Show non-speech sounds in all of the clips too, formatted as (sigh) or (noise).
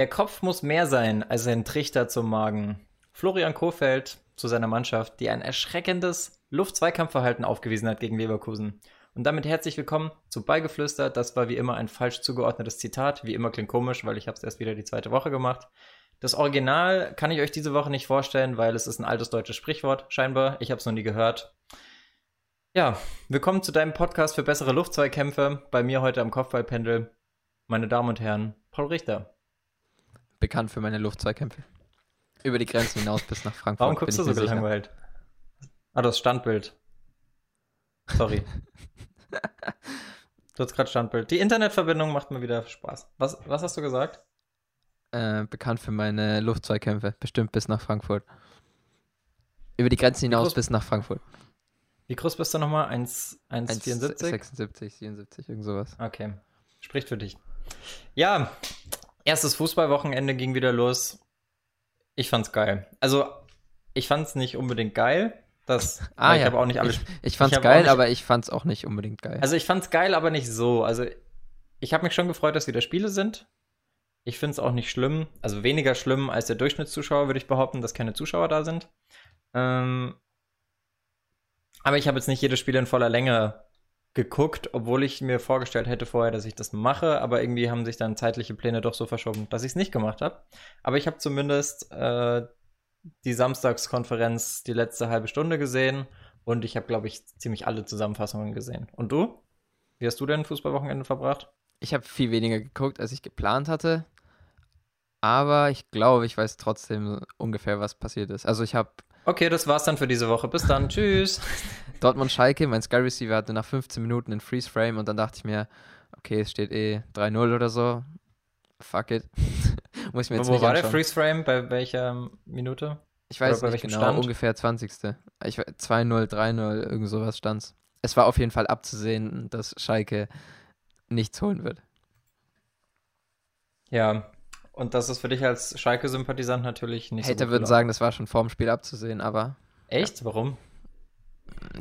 Der Kopf muss mehr sein als ein Trichter zum Magen. Florian Kofeld zu seiner Mannschaft, die ein erschreckendes Luft-Zweikampfverhalten aufgewiesen hat gegen Leverkusen. Und damit herzlich willkommen zu Beigeflüster. Das war wie immer ein falsch zugeordnetes Zitat. Wie immer klingt komisch, weil ich habe es erst wieder die zweite Woche gemacht. Das Original kann ich euch diese Woche nicht vorstellen, weil es ist ein altes deutsches Sprichwort, scheinbar. Ich habe es noch nie gehört. Ja, willkommen zu deinem Podcast für bessere Luftzweikämpfe. Bei mir heute am Kopfballpendel, meine Damen und Herren, Paul Richter bekannt für meine Luftzweikämpfe. Über die Grenzen hinaus bis nach Frankfurt. Warum guckst du so gelangweilt? Ah, das Standbild. Sorry. (laughs) du hast gerade Standbild. Die Internetverbindung macht mir wieder Spaß. Was, was hast du gesagt? Äh, bekannt für meine Luftzweikämpfe. Bestimmt bis nach Frankfurt. Über die Grenzen hinaus bis nach Frankfurt. Wie groß bist du nochmal? 1,74? 76, 77, irgend sowas. Okay. Spricht für dich. Ja, Erstes Fußballwochenende ging wieder los. Ich fand's geil. Also, ich fand's nicht unbedingt geil. Das, (laughs) ah, ich ja. habe auch nicht alles. Ich, ich fand's ich geil, nicht, aber ich fand's auch nicht unbedingt geil. Also, ich fand's geil, aber nicht so. Also, ich habe mich schon gefreut, dass wieder Spiele sind. Ich find's auch nicht schlimm. Also, weniger schlimm als der Durchschnittszuschauer, würde ich behaupten, dass keine Zuschauer da sind. Ähm, aber ich habe jetzt nicht jedes Spiel in voller Länge geguckt, obwohl ich mir vorgestellt hätte vorher, dass ich das mache, aber irgendwie haben sich dann zeitliche Pläne doch so verschoben, dass ich es nicht gemacht habe. Aber ich habe zumindest äh, die Samstagskonferenz die letzte halbe Stunde gesehen und ich habe, glaube ich, ziemlich alle Zusammenfassungen gesehen. Und du? Wie hast du denn Fußballwochenende verbracht? Ich habe viel weniger geguckt, als ich geplant hatte. Aber ich glaube, ich weiß trotzdem ungefähr, was passiert ist. Also ich habe Okay, das war's dann für diese Woche. Bis dann. Tschüss. (laughs) Dortmund Schalke, mein Sky Receiver hatte nach 15 Minuten einen Freeze Frame und dann dachte ich mir, okay, es steht eh 3-0 oder so. Fuck it. (laughs) Muss ich mir jetzt Wo nicht war anschauen. der Freeze Frame? Bei welcher Minute? Ich weiß nicht genau, Stand? ungefähr 20. 2-0, 3-0, irgend sowas stand's. Es war auf jeden Fall abzusehen, dass Schalke nichts holen wird. Ja, und das ist für dich als Schalke-Sympathisant natürlich nicht Hater so würden sagen, das war schon vorm Spiel abzusehen, aber. Echt? Ja. Warum?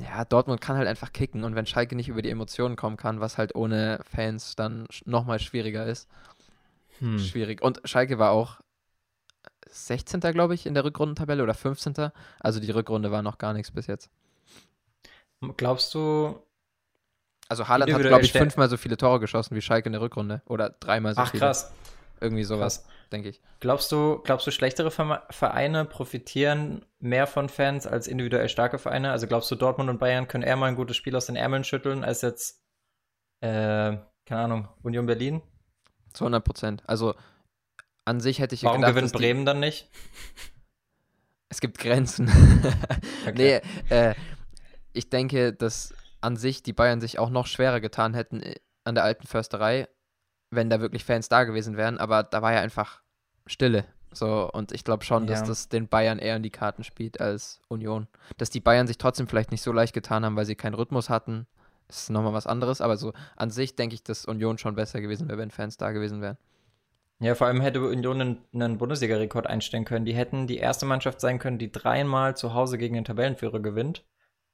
Ja, Dortmund kann halt einfach kicken und wenn Schalke nicht über die Emotionen kommen kann, was halt ohne Fans dann nochmal schwieriger ist. Hm. Schwierig. Und Schalke war auch 16. glaube ich in der Rückrundentabelle oder 15. Also die Rückrunde war noch gar nichts bis jetzt. Glaubst du. Also Haaland hat, glaube ich, fünfmal so viele Tore geschossen wie Schalke in der Rückrunde. Oder dreimal so Ach, viele. Ach krass. Irgendwie sowas, denke ich. Glaubst du, glaubst du, schlechtere Vereine profitieren mehr von Fans als individuell starke Vereine? Also glaubst du, Dortmund und Bayern können eher mal ein gutes Spiel aus den Ärmeln schütteln, als jetzt, äh, keine Ahnung, Union Berlin? Zu 100 Prozent. Also an sich hätte ich Warum gedacht, gewinnt Bremen dann nicht? (laughs) Es gibt Grenzen. (laughs) okay. Nee, äh, ich denke, dass an sich die Bayern sich auch noch schwerer getan hätten äh, an der alten Försterei wenn da wirklich Fans da gewesen wären, aber da war ja einfach Stille. So, und ich glaube schon, ja. dass das den Bayern eher in die Karten spielt als Union. Dass die Bayern sich trotzdem vielleicht nicht so leicht getan haben, weil sie keinen Rhythmus hatten, ist nochmal was anderes. Aber so an sich denke ich, dass Union schon besser gewesen wäre, wenn Fans da gewesen wären. Ja, vor allem hätte Union einen, einen Bundesliga-Rekord einstellen können. Die hätten die erste Mannschaft sein können, die dreimal zu Hause gegen den Tabellenführer gewinnt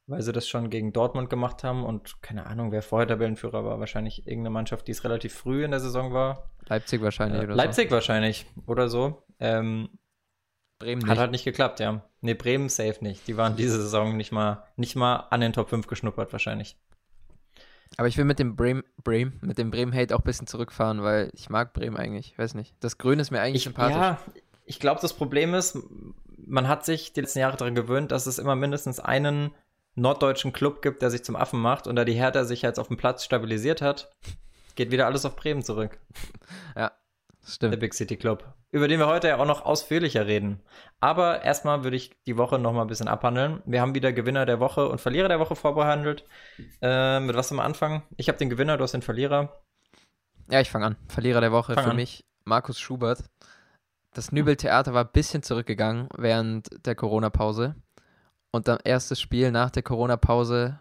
weil sie das schon gegen Dortmund gemacht haben und keine Ahnung, wer vorher Tabellenführer war. Wahrscheinlich irgendeine Mannschaft, die es relativ früh in der Saison war. Leipzig wahrscheinlich äh, oder Leipzig so. wahrscheinlich oder so. Ähm, Bremen nicht. Hat halt nicht geklappt, ja. Nee, Bremen safe nicht. Die waren diese Saison nicht mal, nicht mal an den Top 5 geschnuppert wahrscheinlich. Aber ich will mit dem Bremen, Bremen, mit dem Bremen-Hate auch ein bisschen zurückfahren, weil ich mag Bremen eigentlich. Ich weiß nicht. Das Grün ist mir eigentlich ich, sympathisch. Ja, ich glaube, das Problem ist, man hat sich die letzten Jahre daran gewöhnt, dass es immer mindestens einen norddeutschen Club gibt, der sich zum Affen macht und da die Hertha sich jetzt auf dem Platz stabilisiert hat, geht wieder alles auf Bremen zurück. (laughs) Ja, stimmt. Der Big City Club, über den wir heute ja auch noch ausführlicher reden. Aber erstmal würde ich die Woche noch mal ein bisschen abhandeln. Wir haben wieder Gewinner der Woche und Verlierer der Woche vorbehandelt. Äh, mit was am Anfang? Ich habe den Gewinner, du hast den Verlierer. Ja, ich fange an. Verlierer der Woche fang für an. mich Markus Schubert. Das Nübel-Theater war ein bisschen zurückgegangen während der Corona-Pause. Und dann erstes Spiel nach der Corona-Pause.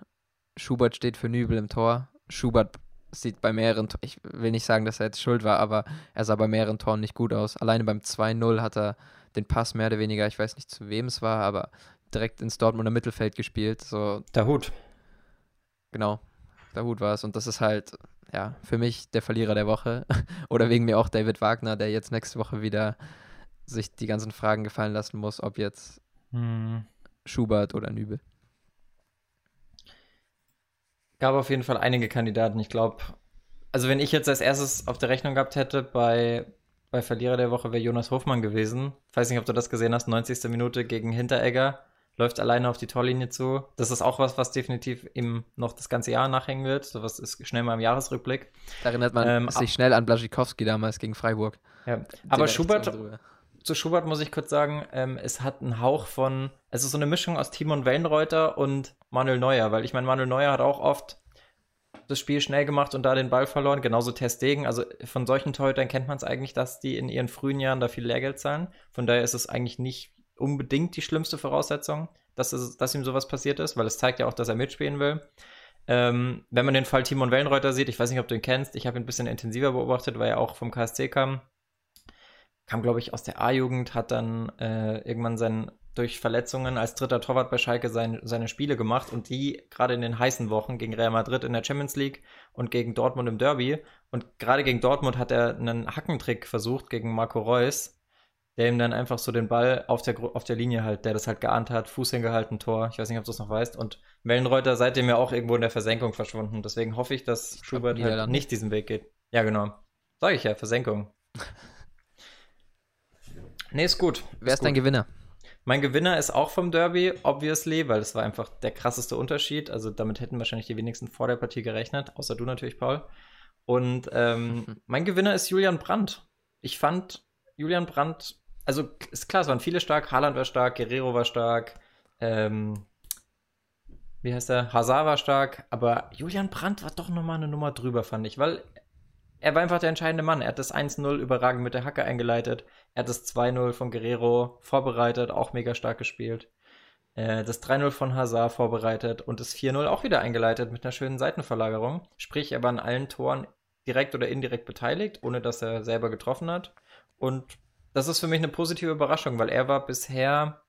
Schubert steht für Nübel im Tor. Schubert sieht bei mehreren, ich will nicht sagen, dass er jetzt schuld war, aber er sah bei mehreren Toren nicht gut aus. Alleine beim 2-0 hat er den Pass mehr oder weniger, ich weiß nicht zu wem es war, aber direkt ins Dortmunder Mittelfeld gespielt. So. Der Hut. Genau, der Hut war es. Und das ist halt, ja, für mich der Verlierer der Woche. (laughs) oder wegen mir auch David Wagner, der jetzt nächste Woche wieder sich die ganzen Fragen gefallen lassen muss, ob jetzt hm. Schubert oder Nübel. Gab auf jeden Fall einige Kandidaten. Ich glaube, also wenn ich jetzt als erstes auf der Rechnung gehabt hätte bei, bei Verlierer der Woche, wäre Jonas Hofmann gewesen. Ich weiß nicht, ob du das gesehen hast, 90. Minute gegen Hinteregger, läuft alleine auf die Torlinie zu. Das ist auch was, was definitiv ihm noch das ganze Jahr nachhängen wird. So was ist schnell mal im Jahresrückblick. Da erinnert man ähm, sich schnell an Blaschikowski damals gegen Freiburg. Ja. Aber Schubert, zu Schubert muss ich kurz sagen, ähm, es hat einen Hauch von, es ist so eine Mischung aus Timon Wellenreuter und Manuel Neuer, weil ich meine, Manuel Neuer hat auch oft das Spiel schnell gemacht und da den Ball verloren, genauso Testegen. Also von solchen Torhütern kennt man es eigentlich, dass die in ihren frühen Jahren da viel Lehrgeld zahlen. Von daher ist es eigentlich nicht unbedingt die schlimmste Voraussetzung, dass, es, dass ihm sowas passiert ist, weil es zeigt ja auch, dass er mitspielen will. Ähm, wenn man den Fall Timon Wellenreuter sieht, ich weiß nicht, ob du ihn kennst, ich habe ihn ein bisschen intensiver beobachtet, weil er auch vom KSC kam kam, glaube ich, aus der A-Jugend, hat dann äh, irgendwann sein, durch Verletzungen als dritter Torwart bei Schalke sein, seine Spiele gemacht und die gerade in den heißen Wochen gegen Real Madrid in der Champions League und gegen Dortmund im Derby. Und gerade gegen Dortmund hat er einen Hackentrick versucht gegen Marco Reus, der ihm dann einfach so den Ball auf der, auf der Linie halt, der das halt geahnt hat, Fuß hingehalten, Tor. Ich weiß nicht, ob du es noch weißt. Und Wellenreuter seitdem ja auch irgendwo in der Versenkung verschwunden. Deswegen hoffe ich, dass Schubert halt nicht diesen Weg geht. Ja, genau. Sag ich ja, Versenkung. (laughs) Nee, ist gut. Wer ist, ist dein Gewinner? Mein Gewinner ist auch vom Derby, obviously, weil es war einfach der krasseste Unterschied. Also damit hätten wahrscheinlich die wenigsten vor der Partie gerechnet, außer du natürlich, Paul. Und ähm, (laughs) mein Gewinner ist Julian Brandt. Ich fand Julian Brandt, also ist klar, es waren viele stark, Haaland war stark, Guerrero war stark, ähm, wie heißt er, Hazard war stark, aber Julian Brandt war doch nochmal eine Nummer drüber, fand ich, weil er war einfach der entscheidende Mann. Er hat das 1-0 überragend mit der Hacke eingeleitet. Er hat das 2-0 von Guerrero vorbereitet, auch mega stark gespielt. Äh, das 3-0 von Hazard vorbereitet und das 4-0 auch wieder eingeleitet mit einer schönen Seitenverlagerung. Sprich, er war an allen Toren direkt oder indirekt beteiligt, ohne dass er selber getroffen hat. Und das ist für mich eine positive Überraschung, weil er war bisher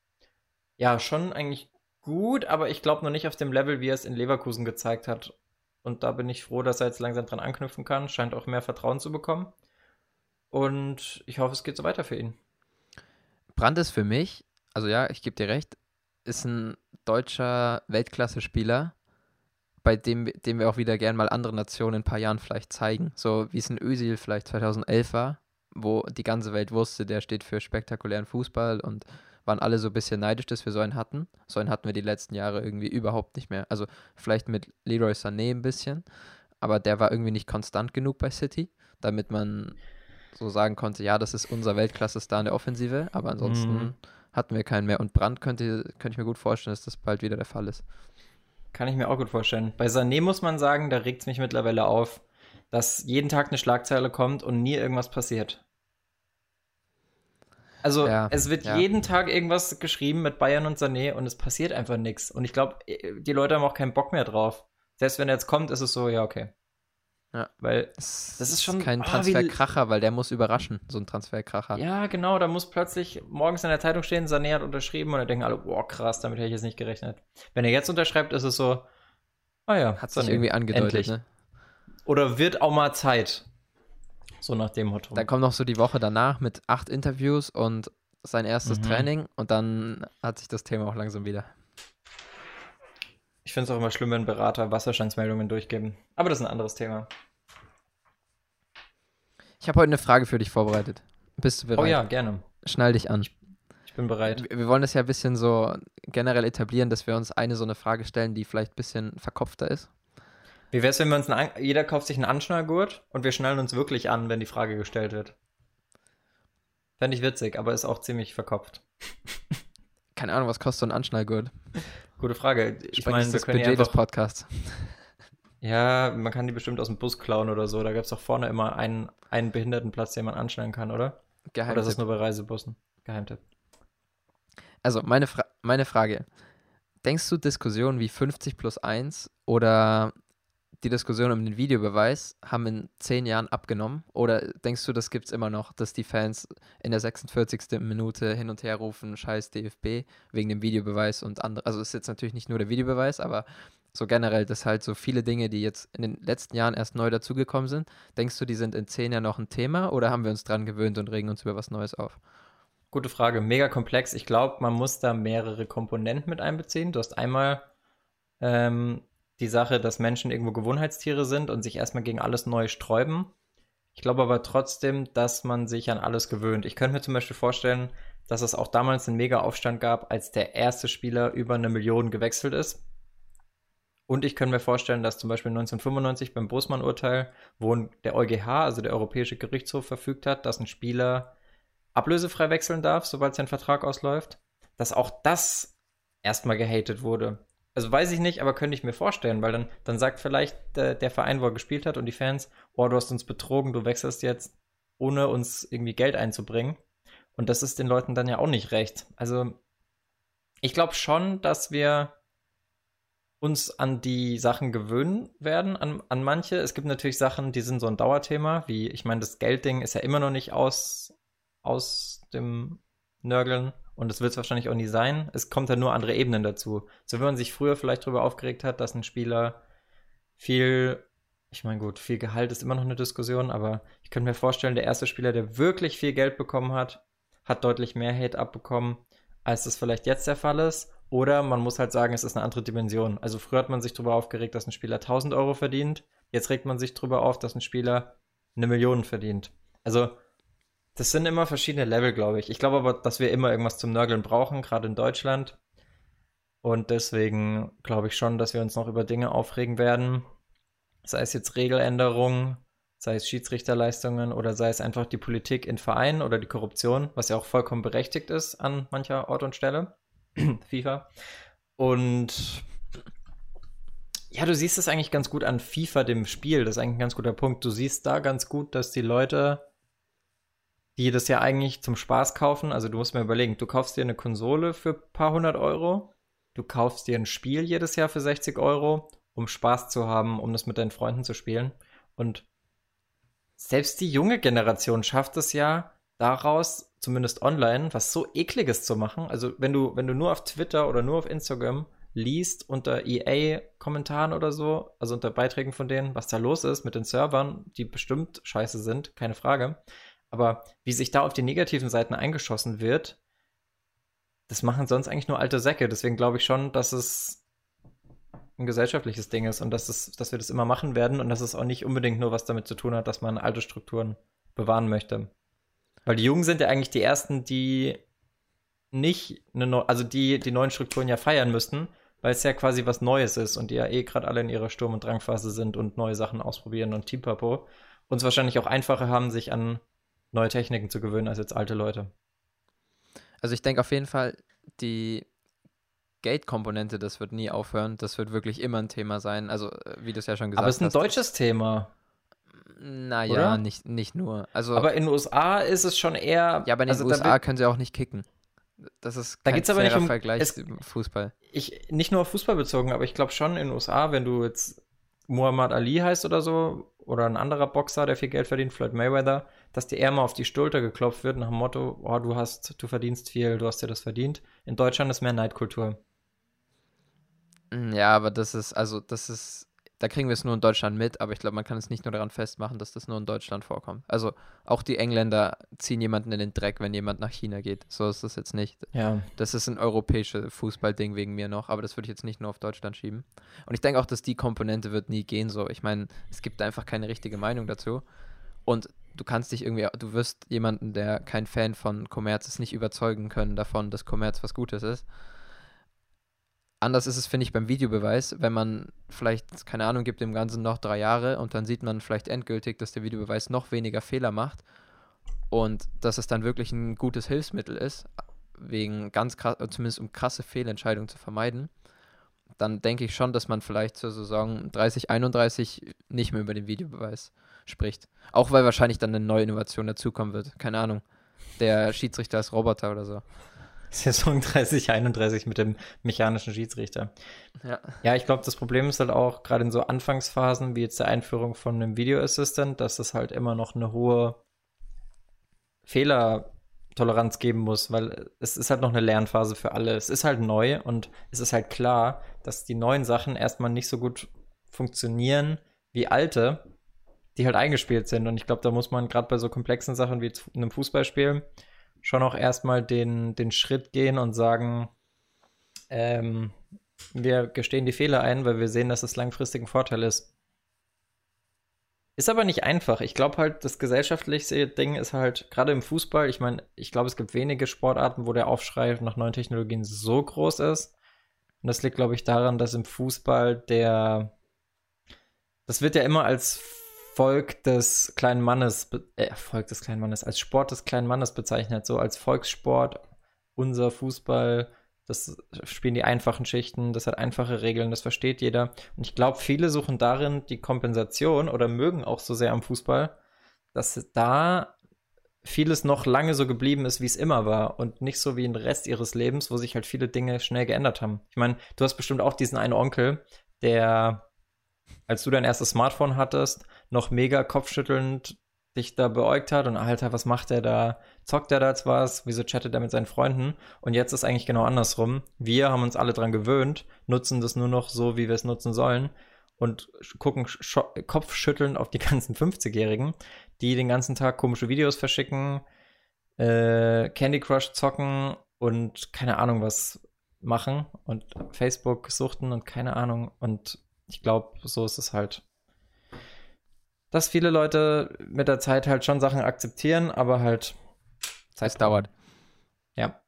ja schon eigentlich gut, aber ich glaube noch nicht auf dem Level, wie er es in Leverkusen gezeigt hat. Und da bin ich froh, dass er jetzt langsam dran anknüpfen kann. Scheint auch mehr Vertrauen zu bekommen. Und ich hoffe, es geht so weiter für ihn. Brandt ist für mich, also ja, ich gebe dir recht, ist ein deutscher Weltklasse-Spieler, bei dem, dem wir auch wieder gern mal andere Nationen in ein paar Jahren vielleicht zeigen. So wie es in Özil vielleicht 2011 war, wo die ganze Welt wusste, der steht für spektakulären Fußball und waren alle so ein bisschen neidisch, dass wir so einen hatten. So einen hatten wir die letzten Jahre irgendwie überhaupt nicht mehr. Also vielleicht mit Leroy Sané ein bisschen, aber der war irgendwie nicht konstant genug bei City, damit man so sagen konnte, ja, das ist unser Weltklasse-Star in der Offensive, aber ansonsten mhm. hatten wir keinen mehr. Und Brand könnte, könnte ich mir gut vorstellen, dass das bald wieder der Fall ist. Kann ich mir auch gut vorstellen. Bei Sané muss man sagen, da regt es mich mittlerweile auf, dass jeden Tag eine Schlagzeile kommt und nie irgendwas passiert. Also ja, es wird ja. jeden Tag irgendwas geschrieben mit Bayern und Sané und es passiert einfach nichts. Und ich glaube, die Leute haben auch keinen Bock mehr drauf. Selbst wenn er jetzt kommt, ist es so, ja, okay. Ja. Weil das ist schon kein oh, Transferkracher, weil der muss überraschen, so ein Transferkracher. Ja, genau, da muss plötzlich morgens in der Zeitung stehen, Sané hat unterschrieben und dann denken alle, boah, krass, damit hätte ich jetzt nicht gerechnet. Wenn er jetzt unterschreibt, ist es so, ah ja, hat sich irgendwie angedeutet, ne? Oder wird auch mal Zeit. So nach dem Motto. Dann kommt noch so die Woche danach mit acht Interviews und sein erstes mhm. Training und dann hat sich das Thema auch langsam wieder. Ich finde es auch immer schlimm, wenn Berater Wasserstandsmeldungen durchgeben. Aber das ist ein anderes Thema. Ich habe heute eine Frage für dich vorbereitet. Bist du bereit? Oh ja, gerne. Schnall dich an. Ich, bin bereit. Wir, wir wollen das ja ein bisschen so generell etablieren, dass wir uns eine so eine Frage stellen, die vielleicht ein bisschen verkopfter ist. Wie wäre es, wenn wir uns einen, jeder kauft sich einen Anschnallgurt und wir schnallen uns wirklich an, wenn die Frage gestellt wird? Fände ich witzig, aber ist auch ziemlich verkopft. (laughs) Keine Ahnung, was kostet so ein Anschnallgurt? Gute Frage. Ich meine, wir können Budget des Podcasts. Ja, man kann die bestimmt aus dem Bus klauen oder so. Da gibt es doch vorne immer einen, einen Behindertenplatz, den man anschnallen kann, oder? Geheimtipp. Oder ist das nur bei Reisebussen? Geheimtipp. Also, meine, Fra meine Frage. Denkst du, Diskussionen wie 50 plus 1 oder die Diskussion um den Videobeweis haben in zehn Jahren abgenommen? Oder denkst du, das gibt es immer noch, dass die Fans in der 46. Minute hin und her rufen, scheiß DFB, wegen dem Videobeweis und andere? Also ist jetzt natürlich nicht nur der Videobeweis, aber so generell, dass halt so viele Dinge, die jetzt in den letzten Jahren erst neu dazugekommen sind, denkst du, die sind in zehn Jahren noch ein Thema oder haben wir uns dran gewöhnt und regen uns über was Neues auf? Gute Frage, mega komplex. Ich glaube, man muss da mehrere Komponenten mit einbeziehen. Du hast einmal ähm, die Sache, dass Menschen irgendwo Gewohnheitstiere sind und sich erstmal gegen alles Neue sträuben. Ich glaube aber trotzdem, dass man sich an alles gewöhnt. Ich könnte mir zum Beispiel vorstellen, dass es auch damals einen mega Aufstand gab, als der erste Spieler über eine Million gewechselt ist. Und ich könnte mir vorstellen, dass zum Beispiel 1995 beim Bosman-Urteil, wo der EuGH, also der Europäische Gerichtshof, verfügt hat, dass ein Spieler ablösefrei wechseln darf, sobald sein Vertrag ausläuft, dass auch das erstmal gehatet wurde also weiß ich nicht, aber könnte ich mir vorstellen, weil dann, dann sagt vielleicht der, der Verein, wo er gespielt hat und die Fans, oh, du hast uns betrogen, du wechselst jetzt, ohne uns irgendwie Geld einzubringen. Und das ist den Leuten dann ja auch nicht recht. Also ich glaube schon, dass wir uns an die Sachen gewöhnen werden, an, an manche. Es gibt natürlich Sachen, die sind so ein Dauerthema, wie, ich meine, das Geldding ist ja immer noch nicht aus, aus dem Nörgeln und das wird es wahrscheinlich auch nie sein. Es kommt dann nur andere Ebenen dazu. So wie man sich früher vielleicht darüber aufgeregt hat, dass ein Spieler viel, ich meine gut, viel Gehalt ist immer noch eine Diskussion, aber ich könnte mir vorstellen, der erste Spieler, der wirklich viel Geld bekommen hat, hat deutlich mehr Hate abbekommen, als das vielleicht jetzt der Fall ist. Oder man muss halt sagen, es ist eine andere Dimension. Also früher hat man sich darüber aufgeregt, dass ein Spieler 1000 Euro verdient. Jetzt regt man sich darüber auf, dass ein Spieler eine Million verdient. Also das sind immer verschiedene Level, glaube ich. Ich glaube aber, dass wir immer irgendwas zum Nörgeln brauchen, gerade in Deutschland. Und deswegen glaube ich schon, dass wir uns noch über Dinge aufregen werden. Sei es jetzt Regeländerungen, sei es Schiedsrichterleistungen oder sei es einfach die Politik in Vereinen oder die Korruption, was ja auch vollkommen berechtigt ist an mancher Ort und Stelle. (clears throat) FIFA. Und ja, du siehst es eigentlich ganz gut an FIFA, dem Spiel. Das ist eigentlich ein ganz guter Punkt. Du siehst da ganz gut, dass die Leute die das ja eigentlich zum Spaß kaufen. Also du musst mir überlegen, du kaufst dir eine Konsole für ein paar hundert Euro, du kaufst dir ein Spiel jedes Jahr für 60 Euro, um Spaß zu haben, um das mit deinen Freunden zu spielen. Und selbst die junge Generation schafft es ja, daraus, zumindest online, was so ekliges zu machen. Also wenn du, wenn du nur auf Twitter oder nur auf Instagram liest unter EA-Kommentaren oder so, also unter Beiträgen von denen, was da los ist mit den Servern, die bestimmt scheiße sind, keine Frage. Aber wie sich da auf die negativen Seiten eingeschossen wird, das machen sonst eigentlich nur alte Säcke. Deswegen glaube ich schon, dass es ein gesellschaftliches Ding ist und dass, es, dass wir das immer machen werden und dass es auch nicht unbedingt nur was damit zu tun hat, dass man alte Strukturen bewahren möchte. Weil die Jungen sind ja eigentlich die Ersten, die nicht, eine also die die neuen Strukturen ja feiern müssten, weil es ja quasi was Neues ist und die ja eh gerade alle in ihrer Sturm- und Drangphase sind und neue Sachen ausprobieren und Teampapo. Uns wahrscheinlich auch einfacher haben, sich an neue Techniken zu gewöhnen als jetzt alte Leute. Also ich denke auf jeden Fall, die Gate-Komponente, das wird nie aufhören. Das wird wirklich immer ein Thema sein. Also, äh, wie du es ja schon gesagt hast. Aber es ist ein hast, deutsches Thema. Naja, nicht, nicht nur. Also, aber in den USA ist es schon eher. Ja, aber in den also USA können sie auch nicht kicken. Das ist kein da geht's aber nicht um Vergleich es, Fußball. Ich, nicht nur auf Fußball bezogen, aber ich glaube schon in den USA, wenn du jetzt Muhammad Ali heißt oder so, oder ein anderer Boxer, der viel Geld verdient, Floyd Mayweather, dass dir eher mal auf die Schulter geklopft wird nach dem Motto, oh, du hast, du verdienst viel, du hast dir das verdient. In Deutschland ist mehr Neidkultur. Mm, ja, aber das ist, also das ist da kriegen wir es nur in Deutschland mit, aber ich glaube, man kann es nicht nur daran festmachen, dass das nur in Deutschland vorkommt. Also auch die Engländer ziehen jemanden in den Dreck, wenn jemand nach China geht. So ist das jetzt nicht. Ja. Das ist ein europäisches Fußballding wegen mir noch, aber das würde ich jetzt nicht nur auf Deutschland schieben. Und ich denke auch, dass die Komponente wird nie gehen so. Ich meine, es gibt einfach keine richtige Meinung dazu. Und du kannst dich irgendwie, du wirst jemanden, der kein Fan von Kommerz ist, nicht überzeugen können davon, dass Kommerz was Gutes ist. Anders ist es, finde ich, beim Videobeweis, wenn man vielleicht, keine Ahnung, gibt dem Ganzen noch drei Jahre und dann sieht man vielleicht endgültig, dass der Videobeweis noch weniger Fehler macht und dass es dann wirklich ein gutes Hilfsmittel ist, wegen ganz krass, zumindest um krasse Fehlentscheidungen zu vermeiden, dann denke ich schon, dass man vielleicht zur Saison 30, 31 nicht mehr über den Videobeweis spricht. Auch weil wahrscheinlich dann eine neue Innovation dazukommen wird. Keine Ahnung. Der Schiedsrichter ist Roboter oder so. Saison 30, 31 mit dem mechanischen Schiedsrichter. Ja, ja ich glaube, das Problem ist halt auch gerade in so Anfangsphasen wie jetzt der Einführung von einem Video Assistant, dass es halt immer noch eine hohe Fehlertoleranz geben muss, weil es ist halt noch eine Lernphase für alle. Es ist halt neu und es ist halt klar, dass die neuen Sachen erstmal nicht so gut funktionieren wie alte, die halt eingespielt sind. Und ich glaube, da muss man gerade bei so komplexen Sachen wie einem Fußballspiel schon auch erstmal den, den Schritt gehen und sagen, ähm, wir gestehen die Fehler ein, weil wir sehen, dass es langfristig ein Vorteil ist. Ist aber nicht einfach. Ich glaube halt, das gesellschaftliche Ding ist halt, gerade im Fußball, ich meine, ich glaube, es gibt wenige Sportarten, wo der Aufschrei nach neuen Technologien so groß ist. Und das liegt, glaube ich, daran, dass im Fußball der. Das wird ja immer als Volk des kleinen Mannes, äh, Volk des kleinen Mannes, als Sport des kleinen Mannes bezeichnet, so als Volkssport, unser Fußball, das spielen die einfachen Schichten, das hat einfache Regeln, das versteht jeder. Und ich glaube, viele suchen darin die Kompensation oder mögen auch so sehr am Fußball, dass da vieles noch lange so geblieben ist, wie es immer war und nicht so wie im Rest ihres Lebens, wo sich halt viele Dinge schnell geändert haben. Ich meine, du hast bestimmt auch diesen einen Onkel, der als du dein erstes Smartphone hattest, noch mega kopfschüttelnd dich da beäugt hat und Alter, was macht der da? Zockt der da jetzt was? Wieso chattet er mit seinen Freunden? Und jetzt ist eigentlich genau andersrum. Wir haben uns alle dran gewöhnt, nutzen das nur noch so, wie wir es nutzen sollen und gucken kopfschüttelnd auf die (laughs) ganzen 50-Jährigen, die den ganzen Tag komische Videos verschicken, äh, Candy Crush zocken und keine Ahnung was machen und Facebook suchten und keine Ahnung und ich glaube, so ist es halt. Dass viele Leute mit der Zeit halt schon Sachen akzeptieren, aber halt Zeit es dauert. Ja.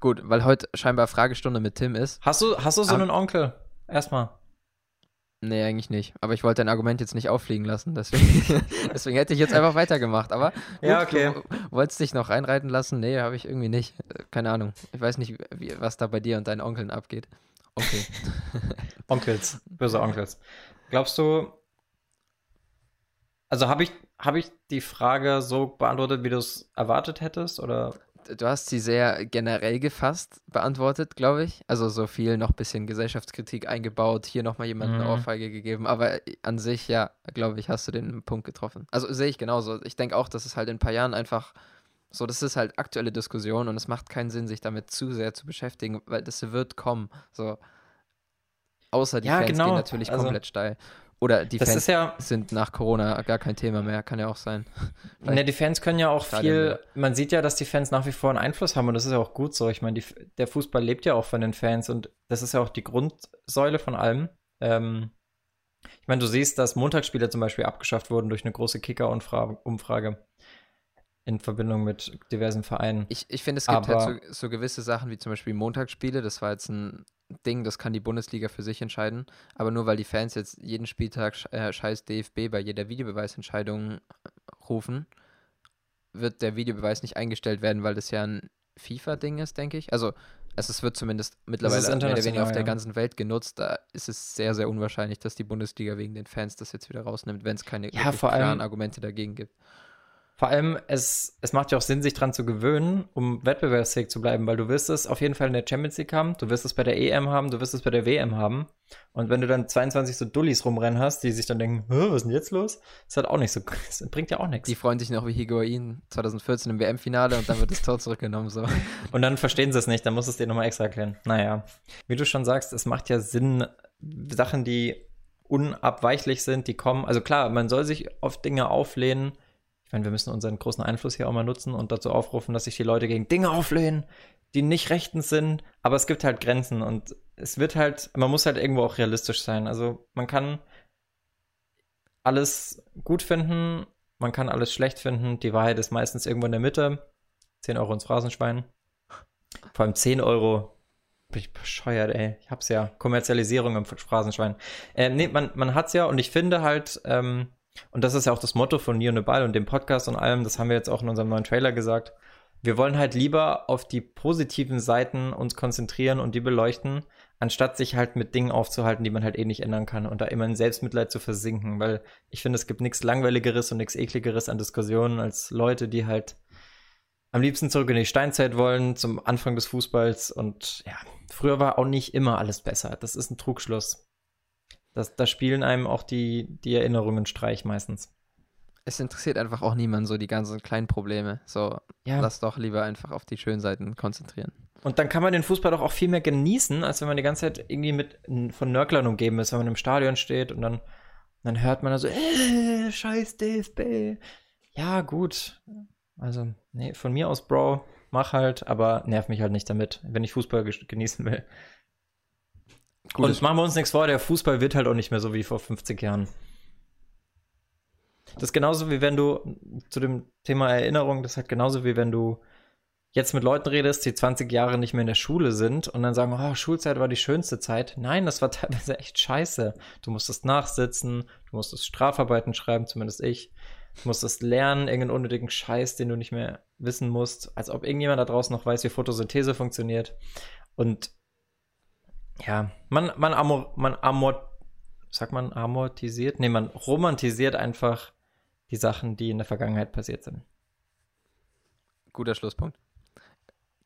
Gut, weil heute scheinbar Fragestunde mit Tim ist. Hast du, hast du so ah. einen Onkel? Erstmal. Nee, eigentlich nicht. Aber ich wollte dein Argument jetzt nicht auffliegen lassen. Deswegen, (laughs) deswegen hätte ich jetzt einfach weitergemacht. Aber gut, ja, okay. du wolltest dich noch reinreiten lassen? Nee, habe ich irgendwie nicht. Keine Ahnung. Ich weiß nicht, wie, was da bei dir und deinen Onkeln abgeht. Okay. (laughs) Onkels, böse Onkels. Glaubst du, also habe ich, hab ich die Frage so beantwortet, wie du es erwartet hättest? Oder? Du hast sie sehr generell gefasst beantwortet, glaube ich. Also so viel noch ein bisschen Gesellschaftskritik eingebaut, hier nochmal jemand eine mhm. Ohrfeige gegeben. Aber an sich, ja, glaube ich, hast du den Punkt getroffen. Also sehe ich genauso. Ich denke auch, dass es halt in ein paar Jahren einfach so, das ist halt aktuelle Diskussion und es macht keinen Sinn, sich damit zu sehr zu beschäftigen, weil das wird kommen. So. Außer die ja, Fans genau. gehen natürlich also, komplett steil. Oder die Fans ja, sind nach Corona gar kein Thema mehr, kann ja auch sein. (laughs) Ne, die Fans können ja auch viel, man sieht ja, dass die Fans nach wie vor einen Einfluss haben und das ist ja auch gut so. Ich meine, der Fußball lebt ja auch von den Fans und das ist ja auch die Grundsäule von allem. Ähm, ich meine, du siehst, dass Montagsspiele zum Beispiel abgeschafft wurden durch eine große Kicker-Umfrage in Verbindung mit diversen Vereinen. Ich, ich finde, es gibt halt Aber, halt so, so, gewisse Sachen wie zum Beispiel Montagsspiele. Das war jetzt ein Ding, das kann die Bundesliga für sich entscheiden. Aber nur weil die Fans jetzt jeden Spieltag äh, scheiß DFB bei jeder Videobeweisentscheidung rufen, wird der Videobeweis nicht eingestellt werden, weil das ja ein FIFA-Ding ist, denke ich. Also es wird zumindest mittlerweile mehr oder weniger auf der ganzen Welt genutzt. Da ist es sehr, sehr unwahrscheinlich, dass die Bundesliga wegen den Fans das jetzt wieder rausnimmt, wenn es keine ja, klaren Argumente dagegen gibt. Vor allem, es, es macht ja auch Sinn, sich dran zu gewöhnen, um wettbewerbsfähig zu bleiben, weil du wirst es auf jeden Fall in der Champions League haben, du wirst es bei der EM haben, du wirst es bei der WM haben. Und wenn du dann 22 so Dullis rumrennen hast, die sich dann denken, was ist denn jetzt los? Das hat auch nicht so, (laughs) das bringt ja auch nichts. Die freuen sich noch wie Higuain 2014 im WM-Finale und dann wird das Tor zurückgenommen, so. (laughs) Und dann verstehen sie es nicht, dann musst du es dir nochmal extra erklären. Naja, wie du schon sagst, es macht ja Sinn, Sachen, die unabweichlich sind, die kommen. Also klar, man soll sich auf Dinge auflehnen, meine, wir müssen unseren großen Einfluss hier auch mal nutzen und dazu aufrufen, dass sich die Leute gegen Dinge auflehnen, die nicht rechtens sind. Aber es gibt halt Grenzen und es wird halt, man muss halt irgendwo auch realistisch sein. Also man kann alles gut finden, man kann alles schlecht finden. Die Wahrheit ist meistens irgendwo in der Mitte. 10 Euro ins Phrasenschwein. Vor allem 10 Euro. Bin ich bescheuert, ey. Ich hab's ja. Kommerzialisierung im Phrasenschwein. Äh, nee, man, man hat's ja und ich finde halt, ähm, und das ist ja auch das Motto von Neo Ball und dem Podcast und allem, das haben wir jetzt auch in unserem neuen Trailer gesagt. Wir wollen halt lieber auf die positiven Seiten uns konzentrieren und die beleuchten, anstatt sich halt mit Dingen aufzuhalten, die man halt eh nicht ändern kann und da immer in Selbstmitleid zu versinken, weil ich finde, es gibt nichts langweiligeres und nichts ekligeres an Diskussionen als Leute, die halt am liebsten zurück in die Steinzeit wollen, zum Anfang des Fußballs. Und ja, früher war auch nicht immer alles besser. Das ist ein Trugschluss. Das, da spielen einem auch die, die Erinnerungen Streich meistens. Es interessiert einfach auch niemand so die ganzen kleinen Probleme. So, ja. lass doch lieber einfach auf die schönen Seiten konzentrieren. Und dann kann man den Fußball doch auch viel mehr genießen, als wenn man die ganze Zeit irgendwie mit von Nörklern umgeben ist, wenn man im Stadion steht und dann, dann hört man da so, äh, scheiß DFB. Ja, gut. Also, nee, von mir aus, Bro, mach halt, aber nerv mich halt nicht damit, wenn ich Fußball genießen will. Gut, und machen wir uns nichts vor, der Fußball wird halt auch nicht mehr so wie vor 50 Jahren. Das ist genauso wie wenn du zu dem Thema Erinnerung, das ist halt genauso wie wenn du jetzt mit Leuten redest, die 20 Jahre nicht mehr in der Schule sind und dann sagen, oh, Schulzeit war die schönste Zeit. Nein, das war teilweise echt scheiße. Du musstest nachsitzen, du musstest Strafarbeiten schreiben, zumindest ich. Du musstest lernen, irgendeinen unnötigen Scheiß, den du nicht mehr wissen musst, als ob irgendjemand da draußen noch weiß, wie Photosynthese funktioniert. Und ja, man, man, amor, man amort, sagt man amortisiert? Nee, man romantisiert einfach die Sachen, die in der Vergangenheit passiert sind. Guter Schlusspunkt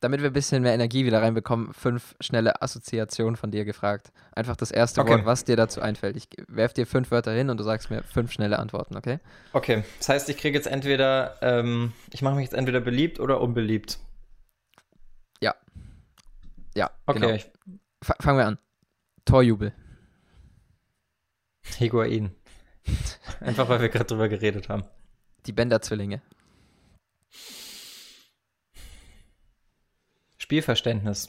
damit wir ein bisschen mehr Energie wieder reinbekommen, fünf schnelle Assoziationen von dir gefragt. Einfach das erste okay. Wort, was dir dazu einfällt. Ich werfe dir fünf Wörter hin und du sagst mir fünf schnelle Antworten, okay? Okay, das heißt, ich kriege jetzt entweder, ähm, ich mache mich jetzt entweder beliebt oder unbeliebt. Ja. Ja, okay. Genau. Fangen wir an. Torjubel. Higuain. Einfach weil wir gerade drüber geredet haben. Die Bender-Zwillinge. Spielverständnis.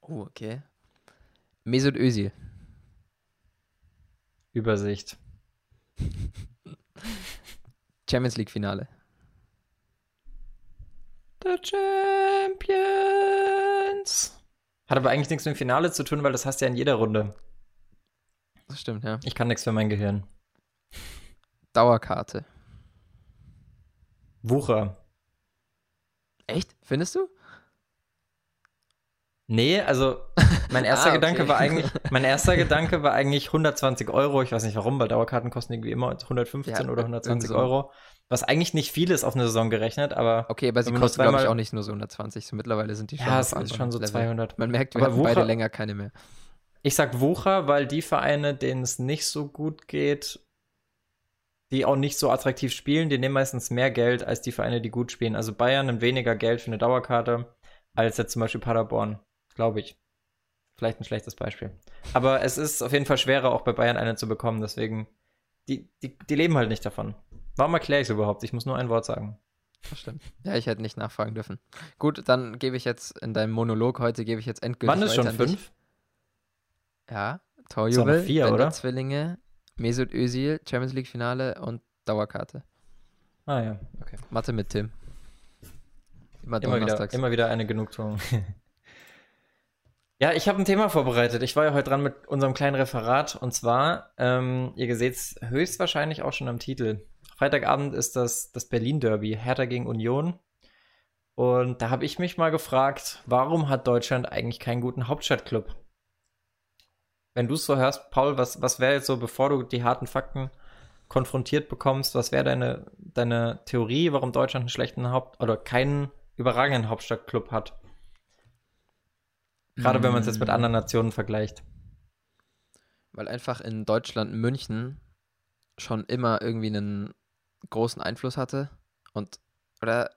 Oh, okay. Mesut Özil. Übersicht. (laughs) Champions League Finale. The Champions. Hat aber eigentlich nichts mit dem Finale zu tun, weil das hast du ja in jeder Runde. Das stimmt, ja. Ich kann nichts für mein Gehirn. Dauerkarte. Wucher. Echt? Findest du? Nee, also (laughs) mein erster ah, okay. Gedanke war eigentlich, mein erster Gedanke war eigentlich 120 Euro. Ich weiß nicht warum, weil Dauerkarten kosten irgendwie immer 115 ja, oder 120 so. Euro. Was eigentlich nicht viel ist auf eine Saison gerechnet, aber. Okay, aber sie kosten, glaube ich, auch nicht nur so 120. So mittlerweile sind die schon. Ja, es ist schon so Level. 200. Man merkt, wir aber haben beide länger keine mehr. Ich sag Wucher, weil die Vereine, denen es nicht so gut geht, die auch nicht so attraktiv spielen, die nehmen meistens mehr Geld als die Vereine, die gut spielen. Also Bayern nimmt weniger Geld für eine Dauerkarte als jetzt zum Beispiel Paderborn. Glaube ich. Vielleicht ein schlechtes Beispiel. Aber es ist auf jeden Fall schwerer, auch bei Bayern eine zu bekommen. Deswegen, die, die, die leben halt nicht davon. Warum erkläre ich es überhaupt? Ich muss nur ein Wort sagen. Das stimmt. Ja, ich hätte nicht nachfragen dürfen. Gut, dann gebe ich jetzt in deinem Monolog heute, gebe ich jetzt endgültig Wann ist schon fünf? Ja, Torjubel, vier, oder? Zwillinge, Mesut Özil, Champions League Finale und Dauerkarte. Ah ja, okay. Mathe mit Tim. Immer, immer wieder, immer wieder eine Genugtuung. Ja, ich habe ein Thema vorbereitet. Ich war ja heute dran mit unserem kleinen Referat. Und zwar, ähm, ihr seht es höchstwahrscheinlich auch schon am Titel. Freitagabend ist das, das Berlin-Derby, Hertha gegen Union. Und da habe ich mich mal gefragt, warum hat Deutschland eigentlich keinen guten Hauptstadtclub? Wenn du es so hörst, Paul, was, was wäre jetzt so, bevor du die harten Fakten konfrontiert bekommst, was wäre deine, deine Theorie, warum Deutschland einen schlechten Haupt- oder keinen überragenden Hauptstadtclub hat? Gerade wenn man es jetzt mit mm. anderen Nationen vergleicht. Weil einfach in Deutschland München schon immer irgendwie einen großen Einfluss hatte und oder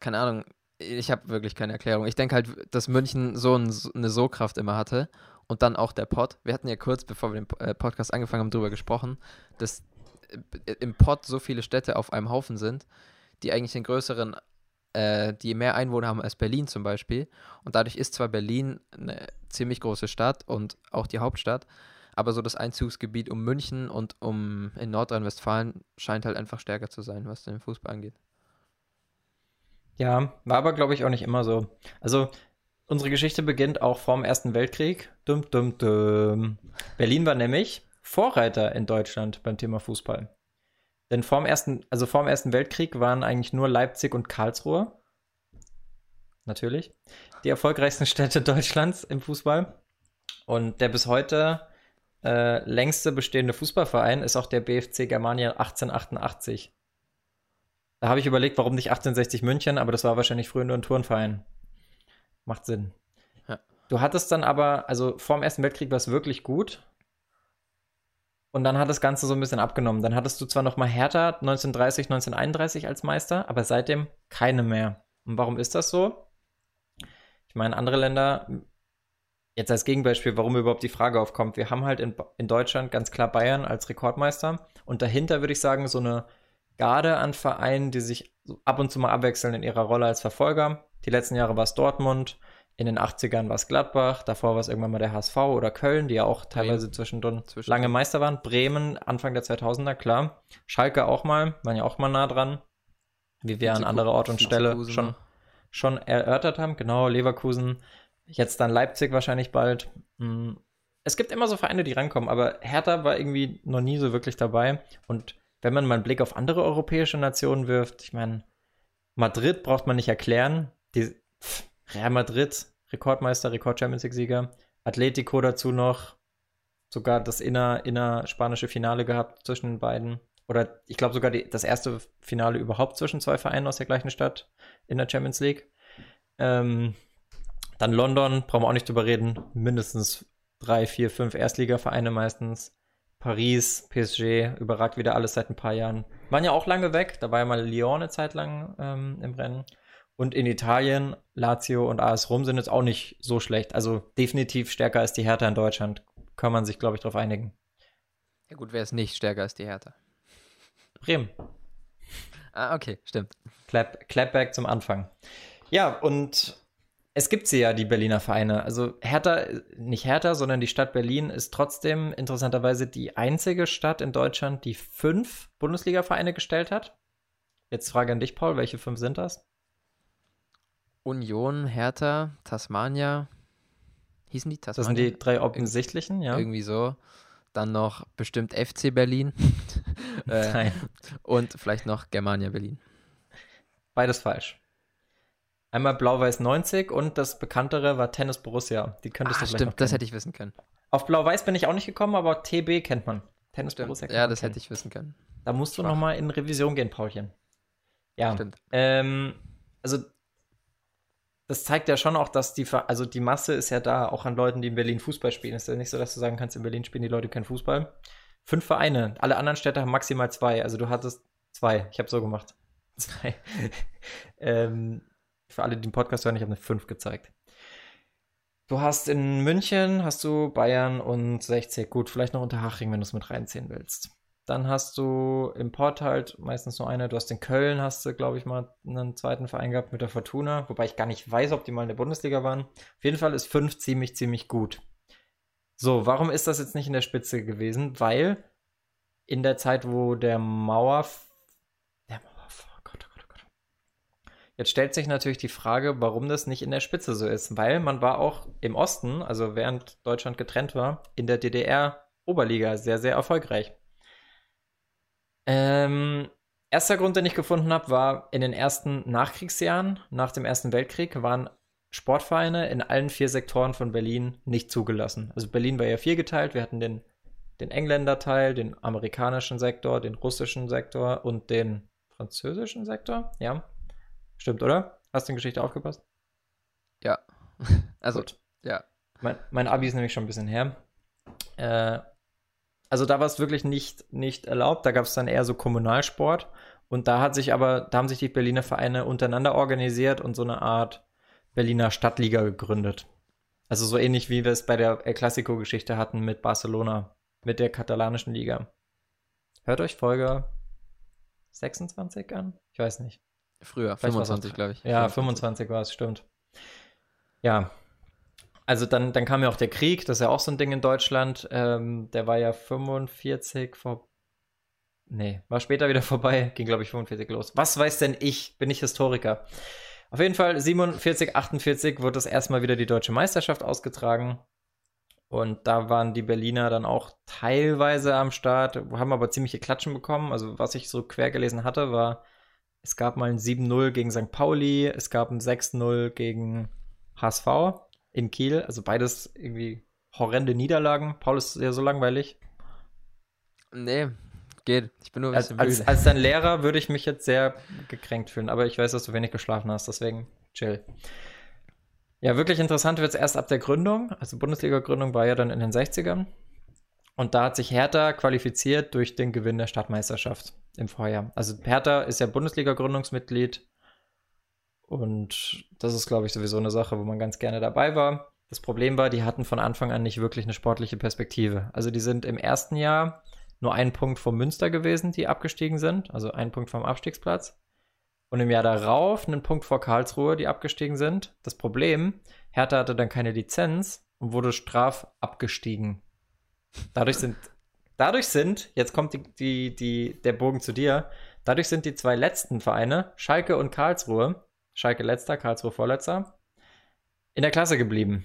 keine Ahnung, ich habe wirklich keine Erklärung. Ich denke halt, dass München so ein, eine So-Kraft immer hatte und dann auch der Pod. Wir hatten ja kurz, bevor wir den äh, Podcast angefangen haben, darüber gesprochen, dass äh, im Pod so viele Städte auf einem Haufen sind, die eigentlich den größeren äh, die mehr Einwohner haben als Berlin zum Beispiel. Und dadurch ist zwar Berlin eine ziemlich große Stadt und auch die Hauptstadt, aber so das Einzugsgebiet um München und um in Nordrhein-Westfalen scheint halt einfach stärker zu sein, was den Fußball angeht. Ja, war aber, glaube ich, auch nicht immer so. Also, unsere Geschichte beginnt auch vorm Ersten Weltkrieg. Dum, dum, dum. Berlin war nämlich Vorreiter in Deutschland beim Thema Fußball. Denn vorm ersten, also vorm Ersten Weltkrieg waren eigentlich nur Leipzig und Karlsruhe. Natürlich. Die erfolgreichsten (laughs) Städte Deutschlands im Fußball. Und der bis heute äh, längste bestehende Fußballverein ist auch der BFC Germania 1888. Da habe ich überlegt, warum nicht 1860 München, aber das war wahrscheinlich früher nur ein Turnverein. Macht Sinn. Ja. Du hattest dann aber, also vor dem Ersten Weltkrieg war es wirklich gut. Und dann hat das Ganze so ein bisschen abgenommen. Dann hattest du zwar noch mal Hertha 1930, 1931 als Meister, aber seitdem keine mehr. Und warum ist das so? Ich meine, andere Länder, jetzt als Gegenbeispiel, warum überhaupt die Frage aufkommt. Wir haben halt in, in Deutschland ganz klar Bayern als Rekordmeister. Und dahinter würde ich sagen, so eine Garde an Vereinen, die sich ab und zu mal abwechseln in ihrer Rolle als Verfolger. Die letzten Jahre war es Dortmund, in den 80ern war es Gladbach, davor war es irgendwann mal der HSV oder Köln, die ja auch teilweise zwischendrin, zwischendrin lange Meister waren. Bremen, Anfang der 2000er, klar. Schalke auch mal, waren ja auch mal nah dran. Wie wir an anderer Ort und Stelle schon, schon erörtert haben. Genau, Leverkusen, jetzt dann Leipzig wahrscheinlich bald. Hm. Es gibt immer so Vereine, die rankommen, aber Hertha war irgendwie noch nie so wirklich dabei. Und wenn man mal einen Blick auf andere europäische Nationen wirft, ich meine, Madrid braucht man nicht erklären. Die, pff, Real Madrid, Rekordmeister, Rekord-Champions League-Sieger. Atletico dazu noch. Sogar das inner, inner spanische Finale gehabt zwischen den beiden. Oder ich glaube sogar die, das erste Finale überhaupt zwischen zwei Vereinen aus der gleichen Stadt in der Champions League. Ähm, dann London, brauchen wir auch nicht drüber reden. Mindestens drei, vier, fünf Erstligavereine meistens. Paris, PSG, überragt wieder alles seit ein paar Jahren. Waren ja auch lange weg, da war ja mal Lyon eine Zeit lang ähm, im Rennen. Und in Italien, Lazio und AS Rom sind jetzt auch nicht so schlecht. Also definitiv stärker als die Hertha in Deutschland. Kann man sich, glaube ich, darauf einigen. Ja gut, wer ist nicht stärker als die Hertha? Bremen. Ah, okay, stimmt. Clap, Clapback zum Anfang. Ja, und es gibt sie ja, die Berliner Vereine. Also Hertha, nicht Hertha, sondern die Stadt Berlin ist trotzdem interessanterweise die einzige Stadt in Deutschland, die fünf Bundesliga-Vereine gestellt hat. Jetzt Frage an dich, Paul, welche fünf sind das? Union, Hertha, Tasmania. Hießen die Tasmania? Das sind die drei offensichtlichen, ja. Irgendwie so. Dann noch bestimmt FC Berlin. (laughs) äh, Nein. Und vielleicht noch Germania Berlin. Beides falsch. Einmal Blau-Weiß 90 und das bekanntere war Tennis Borussia. Die könntest ah, du stimmt, das hätte ich wissen können. Auf Blau-Weiß bin ich auch nicht gekommen, aber TB kennt man. Tennis stimmt. Borussia. Ja, das kennen. hätte ich wissen können. Da musst Schwach. du nochmal in Revision gehen, Paulchen. Ja. Stimmt. Ähm, also, das zeigt ja schon auch, dass die, also die Masse ist ja da, auch an Leuten, die in Berlin Fußball spielen. Es ist ja nicht so, dass du sagen kannst, in Berlin spielen die Leute keinen Fußball. Fünf Vereine. Alle anderen Städte haben maximal zwei. Also du hattest zwei. Ich habe so gemacht. (laughs) Zwei. (laughs) ähm, für alle, die den Podcast hören, ich habe eine 5 gezeigt. Du hast in München, hast du Bayern und 60. Gut, vielleicht noch Unterhaching, wenn du es mit reinziehen willst. Dann hast du im Port halt meistens nur eine. Du hast in Köln, hast du, glaube ich, mal einen zweiten Verein gehabt mit der Fortuna. Wobei ich gar nicht weiß, ob die mal in der Bundesliga waren. Auf jeden Fall ist 5 ziemlich, ziemlich gut. So, warum ist das jetzt nicht in der Spitze gewesen? Weil in der Zeit, wo der Mauer Jetzt stellt sich natürlich die Frage, warum das nicht in der Spitze so ist, weil man war auch im Osten, also während Deutschland getrennt war, in der DDR-Oberliga sehr, sehr erfolgreich. Ähm, erster Grund, den ich gefunden habe, war in den ersten Nachkriegsjahren, nach dem Ersten Weltkrieg, waren Sportvereine in allen vier Sektoren von Berlin nicht zugelassen. Also Berlin war ja viergeteilt. Wir hatten den, den Engländer-Teil, den amerikanischen Sektor, den russischen Sektor und den französischen Sektor. Ja. Stimmt, oder? Hast du in Geschichte aufgepasst? Ja. (laughs) Also, Gut. ja. Mein, mein Abi ist nämlich schon ein bisschen her. Äh, also da war es wirklich nicht, nicht erlaubt. Da gab es dann eher so Kommunalsport. Und da hat sich aber, da haben sich die Berliner Vereine untereinander organisiert und so eine Art Berliner Stadtliga gegründet. Also so ähnlich wie wir es bei der El Clasico-Geschichte hatten mit Barcelona, mit der katalanischen Liga. Hört euch Folge 26 an? Ich weiß nicht. Früher, 25, glaube ich. Ja, 25 war es, stimmt. Ja. Also dann, dann kam ja auch der Krieg, das ist ja auch so ein Ding in Deutschland. Ähm, der war ja 45 vor. Nee, war später wieder vorbei, ging glaube ich 45 los. Was weiß denn ich? Bin ich Historiker. Auf jeden Fall 47, 48 wurde das erstmal wieder die deutsche Meisterschaft ausgetragen. Und da waren die Berliner dann auch teilweise am Start, haben aber ziemliche Klatschen bekommen. Also was ich so quer gelesen hatte, war es gab mal ein 7-0 gegen St. Pauli, es gab ein 6-0 gegen HSV in Kiel. Also beides irgendwie horrende Niederlagen. Paul ist ja so langweilig. Nee, geht. Ich bin nur ein als, bisschen als, müde. als dein (laughs) Lehrer würde ich mich jetzt sehr gekränkt fühlen, aber ich weiß, dass du wenig geschlafen hast, deswegen chill. Ja, wirklich interessant wird es erst ab der Gründung. Also Bundesliga-Gründung war ja dann in den 60ern. Und da hat sich Hertha qualifiziert durch den Gewinn der Stadtmeisterschaft im Vorjahr. Also Hertha ist ja Bundesliga-Gründungsmitglied. Und das ist, glaube ich, sowieso eine Sache, wo man ganz gerne dabei war. Das Problem war, die hatten von Anfang an nicht wirklich eine sportliche Perspektive. Also die sind im ersten Jahr nur einen Punkt vom Münster gewesen, die abgestiegen sind. Also ein Punkt vom Abstiegsplatz und im Jahr darauf einen Punkt vor Karlsruhe, die abgestiegen sind. Das Problem, Hertha hatte dann keine Lizenz und wurde straf abgestiegen. Dadurch sind, dadurch sind, jetzt kommt die, die, die, der Bogen zu dir, dadurch sind die zwei letzten Vereine, Schalke und Karlsruhe, Schalke letzter, Karlsruhe vorletzter, in der Klasse geblieben.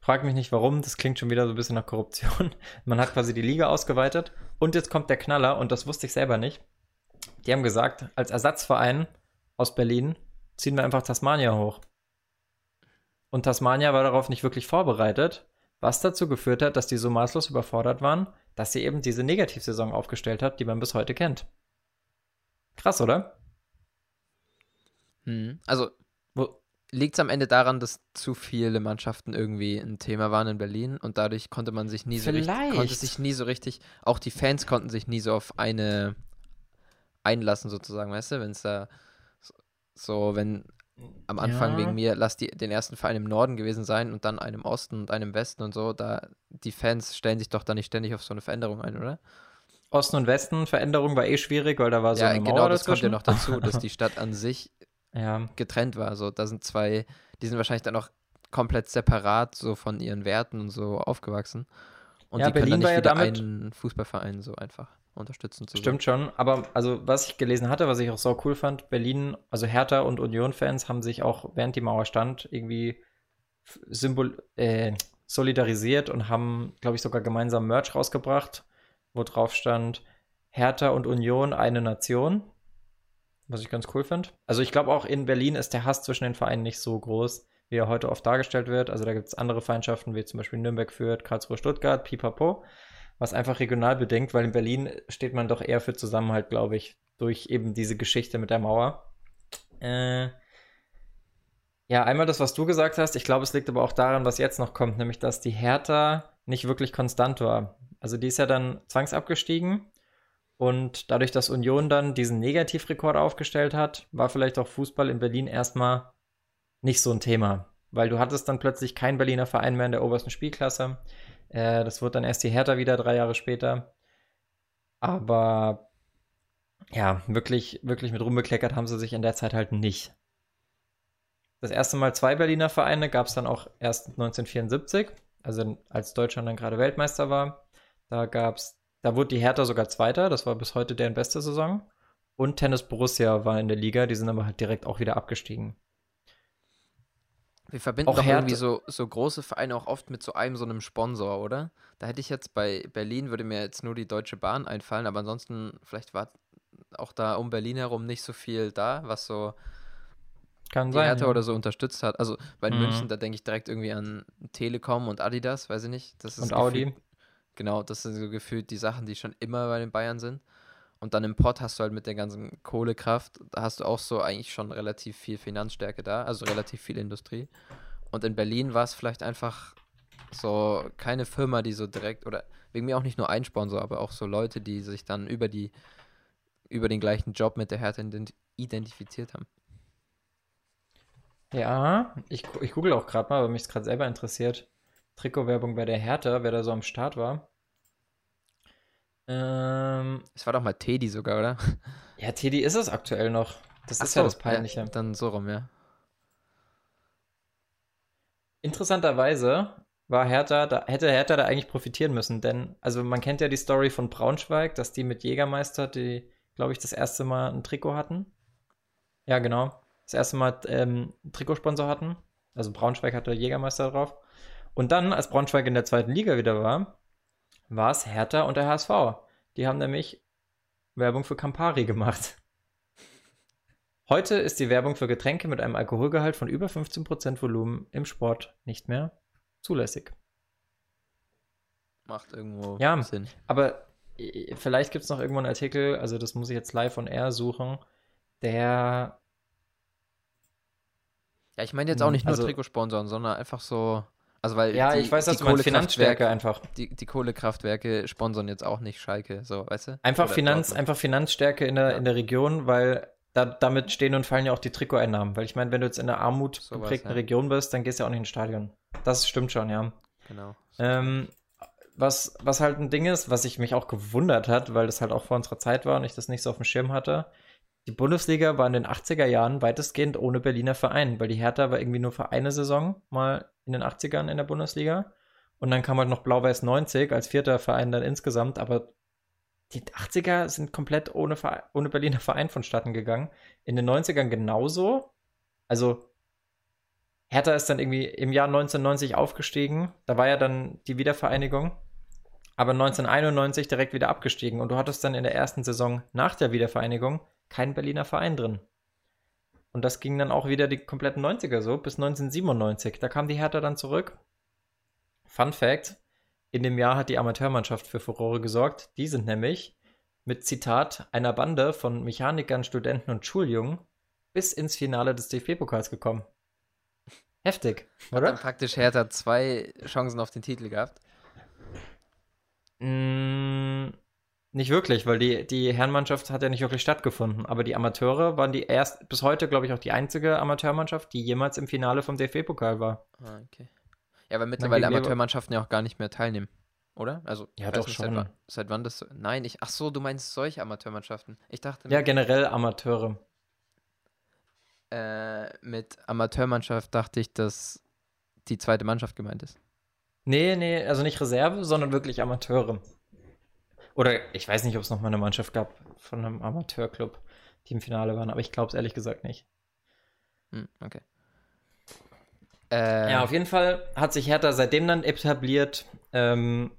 Frag mich nicht warum, das klingt schon wieder so ein bisschen nach Korruption. (laughs) Man hat quasi die Liga ausgeweitet und jetzt kommt der Knaller und das wusste ich selber nicht. Die haben gesagt, als Ersatzverein aus Berlin, ziehen wir einfach Tasmania hoch. Und Tasmania war darauf nicht wirklich vorbereitet, was dazu geführt hat, dass die so maßlos überfordert waren, dass sie eben diese Negativsaison aufgestellt hat, die man bis heute kennt. Krass, oder? Hm. Also, liegt es am Ende daran, dass zu viele Mannschaften irgendwie ein Thema waren in Berlin und dadurch konnte man sich nie so Vielleicht. richtig, konnte sich nie so richtig, auch die Fans konnten sich nie so auf eine einlassen sozusagen, weißt du, wenn es da so, wenn am Anfang Ja. wegen mir, lass die, den ersten Verein im Norden gewesen sein und dann einem Osten und einem Westen und so, da die Fans stellen sich doch da nicht ständig auf so eine Veränderung ein, oder? Osten und Westen, Veränderung war eh schwierig, weil da war so ja, eine Mauer genau, das kommt ja dazwischen. noch dazu, dass die (laughs) Stadt an sich ja, getrennt war. So, da sind zwei, die sind wahrscheinlich dann auch komplett separat so von ihren Werten und so aufgewachsen. Und Ja, die können Berlin dann war nicht ja wieder damit- einen Fußballverein so einfach unterstützen zu Stimmt schon, aber also was ich gelesen hatte, was ich auch so cool fand, Berlin, also Hertha und Union-Fans haben sich auch während die Mauer stand irgendwie symbol äh, solidarisiert und haben, glaube ich, sogar gemeinsam Merch rausgebracht, wo drauf stand Hertha und Union eine Nation, was ich ganz cool finde. Also ich glaube auch in Berlin ist der Hass zwischen den Vereinen nicht so groß, wie er heute oft dargestellt wird. Also da gibt es andere Feindschaften, wie zum Beispiel Nürnberg Fürth, Karlsruhe Stuttgart, Pipapo was einfach regional bedingt, weil in Berlin steht man doch eher für Zusammenhalt, glaube ich, durch eben diese Geschichte mit der Mauer. Äh, ja, einmal das, was du gesagt hast. Ich glaube, es liegt aber auch daran, was jetzt noch kommt, nämlich dass die Hertha nicht wirklich konstant war. Also die ist ja dann zwangsabgestiegen und dadurch, dass Union dann diesen Negativrekord aufgestellt hat, war vielleicht auch Fußball in Berlin erstmal nicht so ein Thema, weil du hattest dann plötzlich keinen Berliner Verein mehr in der obersten Spielklasse. Äh, das wird dann erst die Hertha wieder drei Jahre später. Aber ja, wirklich, wirklich mit rumbekleckert haben sie sich in der Zeit halt nicht. Das erste Mal zwei Berliner Vereine gab es dann auch erst 1974, also als Deutschland dann gerade Weltmeister war. Da gab's, da wurde die Hertha sogar Zweiter, das war bis heute deren beste Saison. Und Tennis Borussia war in der Liga, die sind aber halt direkt auch wieder abgestiegen. Wir verbinden Auch doch irgendwie so, so große Vereine auch oft mit so einem so einem Sponsor, oder? Da hätte ich jetzt bei Berlin, würde mir jetzt nur die Deutsche Bahn einfallen, aber ansonsten, vielleicht war auch da um Berlin herum nicht so viel da, was so Kann die sein. Hertha ja. oder so unterstützt hat. Also bei Mhm. München, da denke ich direkt irgendwie an Telekom und Adidas, weiß ich nicht. Das ist Und Audi. Genau, das sind so gefühlt die Sachen, die schon immer bei den Bayern sind. Und dann im Pott hast du halt mit der ganzen Kohlekraft, da hast du auch so eigentlich schon relativ viel Finanzstärke da, also relativ viel Industrie. Und in Berlin war es vielleicht einfach so keine Firma, die so direkt, oder wegen mir auch nicht nur ein Sponsor, aber auch so Leute, die sich dann über die, über den gleichen Job mit der ident- identifiziert haben. Ja, ich, ich google auch gerade mal, weil mich es gerade selber interessiert. Trikotwerbung bei der Hertha, wer da so am Start war. Ähm, Es war doch mal Teddy sogar, oder? (laughs) ja, Teddy ist es aktuell noch. Das Ach ist ja so, das Peinliche. dann so rum, ja. Interessanterweise war Hertha, da hätte Hertha da eigentlich profitieren müssen, denn, also man kennt ja die Story von Braunschweig, dass die mit Jägermeister, die, glaube ich, das erste Mal ein Trikot hatten. Ja, genau. Das erste Mal ähm, Trikotsponsor hatten. Also Braunschweig hatte Jägermeister drauf. Und dann, als Braunschweig in der zweiten Liga wieder war, war es Hertha und der HSV. Die haben nämlich Werbung für Campari gemacht. Heute ist die Werbung für Getränke mit einem Alkoholgehalt von über 15% Volumen im Sport nicht mehr zulässig. Macht irgendwo Ja. Sinn. Aber vielleicht gibt es noch irgendwo einen Artikel, also das muss ich jetzt live on air suchen, der. Ja, ich meine jetzt auch nicht nur also, Trikotsponsoren, sondern einfach so. Also weil ja, die, ich weiß, dass du Finanzstärke einfach. Die, die Kohlekraftwerke sponsern jetzt auch nicht Schalke, so, weißt du? Einfach, Finanz, einfach Finanzstärke in der, ja. in der Region, weil da, damit stehen und fallen ja auch die Trikoteinnahmen. Weil ich meine, wenn du jetzt in einer Armut so geprägten ja. Region bist, dann gehst du ja auch nicht ins Stadion. Das stimmt schon, ja. Genau. Ähm, was, was halt ein Ding ist, was ich mich auch gewundert hat, weil das halt auch vor unserer Zeit war und ich das nicht so auf dem Schirm hatte. Die Bundesliga war in den 80er Jahren weitestgehend ohne Berliner Verein, weil die Hertha war irgendwie nur für eine Saison mal in den 80ern in der Bundesliga. Und dann kam halt noch Blau-Weiß 90 als vierter Verein dann insgesamt, aber die 80er sind komplett ohne, ohne Berliner Verein vonstatten gegangen. In den 90ern genauso. Also Hertha ist dann irgendwie im Jahr 1990 aufgestiegen. Da war ja dann die Wiedervereinigung. Aber 1991 direkt wieder abgestiegen. Und du hattest dann in der ersten Saison nach der Wiedervereinigung keinen Berliner Verein drin. Und das ging dann auch wieder die kompletten 90er so, bis 1997. Da kam die Hertha dann zurück. Fun Fact: in dem Jahr hat die Amateurmannschaft für Furore gesorgt. Die sind nämlich mit Zitat einer Bande von Mechanikern, Studenten und Schuljungen bis ins Finale des DFB-Pokals gekommen. Heftig, oder? Hat dann praktisch Hertha zwei Chancen auf den Titel gehabt? Mm, nicht wirklich, weil die, die Herrenmannschaft hat ja nicht wirklich stattgefunden. Aber die Amateure waren die erst, bis heute, glaube ich, auch die einzige Amateurmannschaft, die jemals im Finale vom DFB-Pokal war. Ah, okay. Ja, weil mittlerweile Amateurmannschaften ja auch gar nicht mehr teilnehmen, oder? Also, ja, doch nicht, schon. Seit, seit, wann das. Nein, ich. Ach so, du meinst solche Amateurmannschaften. Ich dachte. Ja, generell Amateure. Äh, mit Amateurmannschaft dachte ich, dass die zweite Mannschaft gemeint ist. Nee, nee, also nicht Reserve, sondern wirklich Amateure. Oder ich weiß nicht, ob es noch mal eine Mannschaft gab von einem Amateurclub, die im Finale waren, aber ich glaube es ehrlich gesagt nicht. Hm, okay. Äh, ja, auf jeden Fall hat sich Hertha seitdem dann etabliert. Ähm,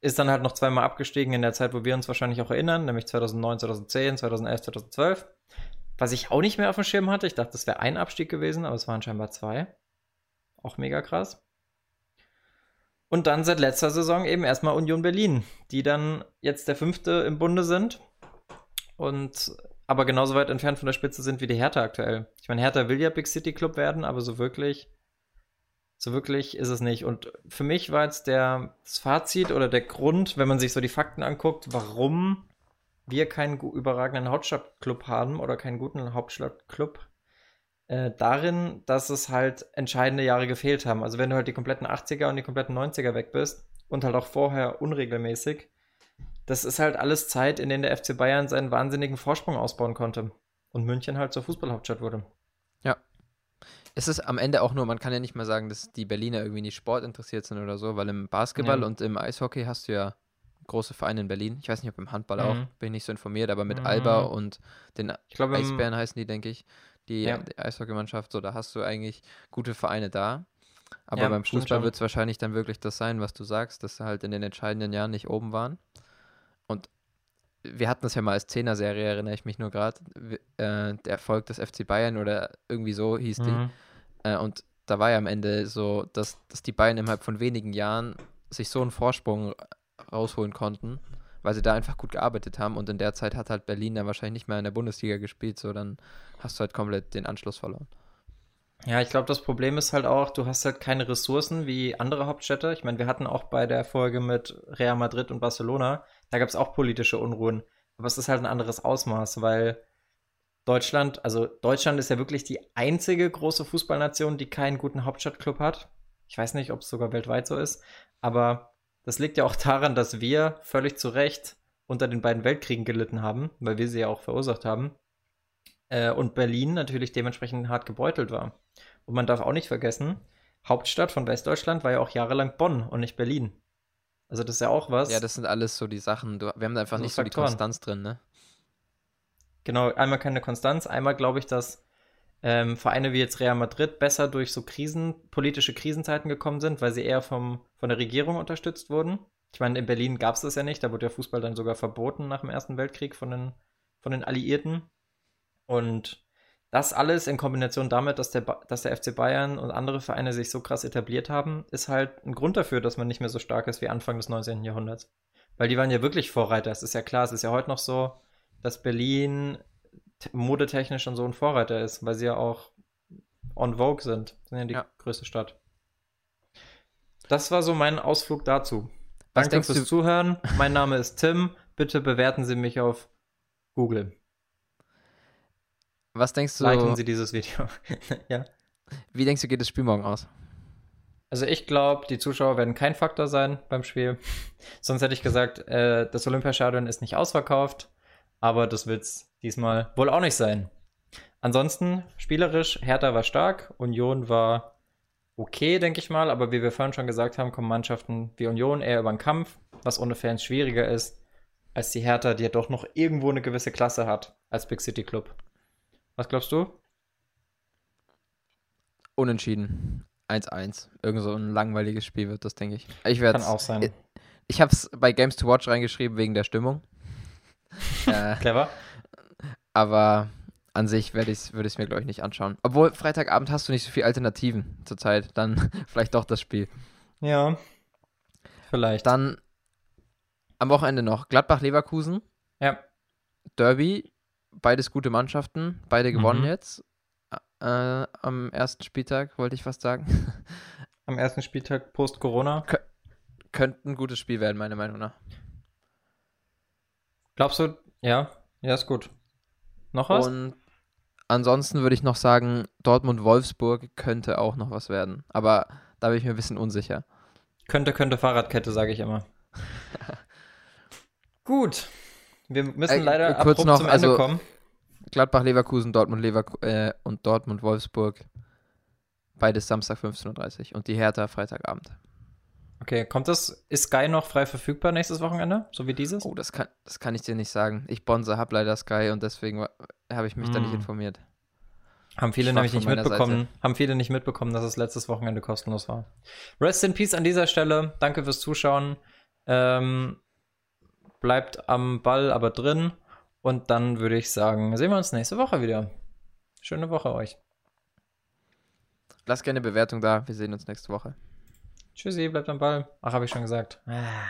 ist dann halt noch zweimal abgestiegen in der Zeit, wo wir uns wahrscheinlich auch erinnern, nämlich 2009, 2010, 2011, 2012. Was ich auch nicht mehr auf dem Schirm hatte. Ich dachte, das wäre ein Abstieg gewesen, aber es waren scheinbar zwei. Auch mega krass. Und dann seit letzter Saison eben erstmal Union Berlin, die dann jetzt der fünfte im Bunde sind. Und aber genauso weit entfernt von der Spitze sind wie die Hertha aktuell. Ich meine, Hertha will ja Big City Club werden, aber so wirklich, so wirklich ist es nicht. Und für mich war jetzt der, das Fazit oder der Grund, wenn man sich so die Fakten anguckt, warum wir keinen überragenden Hauptstadtclub haben oder keinen guten Hauptstadtclub, äh, darin, dass es halt entscheidende Jahre gefehlt haben. Also wenn du halt die kompletten 80er und die kompletten 90er weg bist und halt auch vorher unregelmäßig, das ist halt alles Zeit, in der der FC Bayern seinen wahnsinnigen Vorsprung ausbauen konnte. Und München halt zur Fußballhauptstadt wurde. Ja. Es ist am Ende auch nur, man kann ja nicht mal sagen, dass die Berliner irgendwie nicht Sport interessiert sind oder so, weil im Basketball ja. und im Eishockey hast du ja große Vereine in Berlin. Ich weiß nicht, ob im Handball mhm. auch, bin ich nicht so informiert, aber mit mhm. Alba und den glaub, Eisbären heißen die, denke ich, die, ja. die Eishockeymannschaft, so, da hast du eigentlich gute Vereine da. Aber ja, beim Fußball wird es wahrscheinlich dann wirklich das sein, was du sagst, dass sie halt in den entscheidenden Jahren nicht oben waren. Und wir hatten das ja mal als Zehner-Serie, erinnere ich mich nur gerade, äh, der Erfolg des FC Bayern oder irgendwie so hieß mhm. die. Äh, und da war ja am Ende so, dass, dass die Bayern innerhalb von wenigen Jahren sich so einen Vorsprung rausholen konnten, weil sie da einfach gut gearbeitet haben. Und in der Zeit hat halt Berlin dann wahrscheinlich nicht mehr in der Bundesliga gespielt, so dann hast du halt komplett den Anschluss verloren. Ja, ich glaube, das Problem ist halt auch, du hast halt keine Ressourcen wie andere Hauptstädte. Ich meine, wir hatten auch bei der Folge mit Real Madrid und Barcelona, da gab es auch politische Unruhen. Aber es ist halt ein anderes Ausmaß, weil Deutschland, also Deutschland ist ja wirklich die einzige große Fußballnation, die keinen guten Hauptstadtclub hat. Ich weiß nicht, ob es sogar weltweit so ist, aber das liegt ja auch daran, dass wir völlig zu Recht unter den beiden Weltkriegen gelitten haben, weil wir sie ja auch verursacht haben. Äh, und Berlin natürlich dementsprechend hart gebeutelt war. Und man darf auch nicht vergessen, Hauptstadt von Westdeutschland war ja auch jahrelang Bonn und nicht Berlin. Also das ist ja auch was. Ja, das sind alles so die Sachen. Wir haben da einfach so nicht Faktoren. so die Konstanz drin, ne? Genau, einmal keine Konstanz, einmal glaube ich, dass ähm, Vereine wie jetzt Real Madrid besser durch so Krisen, politische Krisenzeiten gekommen sind, weil sie eher vom, von der Regierung unterstützt wurden. Ich meine, in Berlin gab es das ja nicht, da wurde der Fußball dann sogar verboten nach dem Ersten Weltkrieg von den, von den Alliierten. Und das alles in Kombination damit, dass der, dass der FC Bayern und andere Vereine sich so krass etabliert haben, ist halt ein Grund dafür, dass man nicht mehr so stark ist wie Anfang des 19. Jahrhunderts. Weil die waren ja wirklich Vorreiter. Es ist ja klar, es ist ja heute noch so, dass Berlin modetechnisch und so ein Vorreiter ist, weil sie ja auch on Vogue sind. Sind ja die ja. größte Stadt. Das war so mein Ausflug dazu. Was Danke fürs du? Zuhören. (laughs) Mein Name ist Tim. Bitte bewerten Sie mich auf Google. Was denkst du? Liken Sie dieses Video. (laughs) ja. Wie denkst du, geht das Spiel morgen aus? Also ich glaube, die Zuschauer werden kein Faktor sein beim Spiel. (laughs) Sonst hätte ich gesagt, äh, das Olympiastadion ist nicht ausverkauft, aber das wird es diesmal wohl auch nicht sein. Ansonsten, spielerisch, Hertha war stark, Union war okay, denke ich mal, aber wie wir vorhin schon gesagt haben, kommen Mannschaften wie Union eher über den Kampf, was ohne Fans schwieriger ist, als die Hertha, die ja doch noch irgendwo eine gewisse Klasse hat als Big City Club. Was glaubst du? Unentschieden. 1-1. Irgend so ein langweiliges Spiel wird das, denke ich. ich Kann auch sein. Ich, ich habe es bei Games to Watch reingeschrieben wegen der Stimmung. (laughs) äh, Clever. Aber an sich würde ich es mir, glaube ich, nicht anschauen. Obwohl, Freitagabend hast du nicht so viele Alternativen zurzeit. Dann (laughs) vielleicht doch das Spiel. Ja. Vielleicht. Dann am Wochenende noch Gladbach-Leverkusen. Ja. Derby. Beides gute Mannschaften. Beide gewonnen mhm. jetzt. Äh, am ersten Spieltag, wollte ich fast sagen. (laughs) Am ersten Spieltag post-Corona. Kö könnte ein gutes Spiel werden, meiner Meinung nach. Glaubst du, ja, ja, ist gut. Noch was? Und ansonsten würde ich noch sagen, Dortmund-Wolfsburg könnte auch noch was werden. Aber da bin ich mir ein bisschen unsicher. Könnte, könnte Fahrradkette, sage ich immer. (laughs) gut. Wir müssen äh, leider kurz noch, zum Ende also, kommen. Gladbach, Leverkusen, Dortmund, Leverkusen äh, und Dortmund, Wolfsburg. Beides Samstag 15.30 Uhr und die Hertha Freitagabend. Okay, kommt das, ist Sky noch frei verfügbar nächstes Wochenende, so wie dieses? Oh, das kann, das kann ich dir nicht sagen. Ich bonze habe leider Sky und deswegen habe ich mich mm. da nicht hm. informiert. Haben viele nämlich nicht mitbekommen, Seite. haben viele nicht mitbekommen, dass es letztes Wochenende kostenlos war. Rest in Peace an dieser Stelle. Danke fürs Zuschauen. Ähm, bleibt am Ball aber drin. Und dann würde ich sagen, sehen wir uns nächste Woche wieder. Schöne Woche euch. Lasst gerne Bewertung da. Wir sehen uns nächste Woche. Tschüssi, bleibt am Ball. Ach, habe ich schon gesagt. Ah.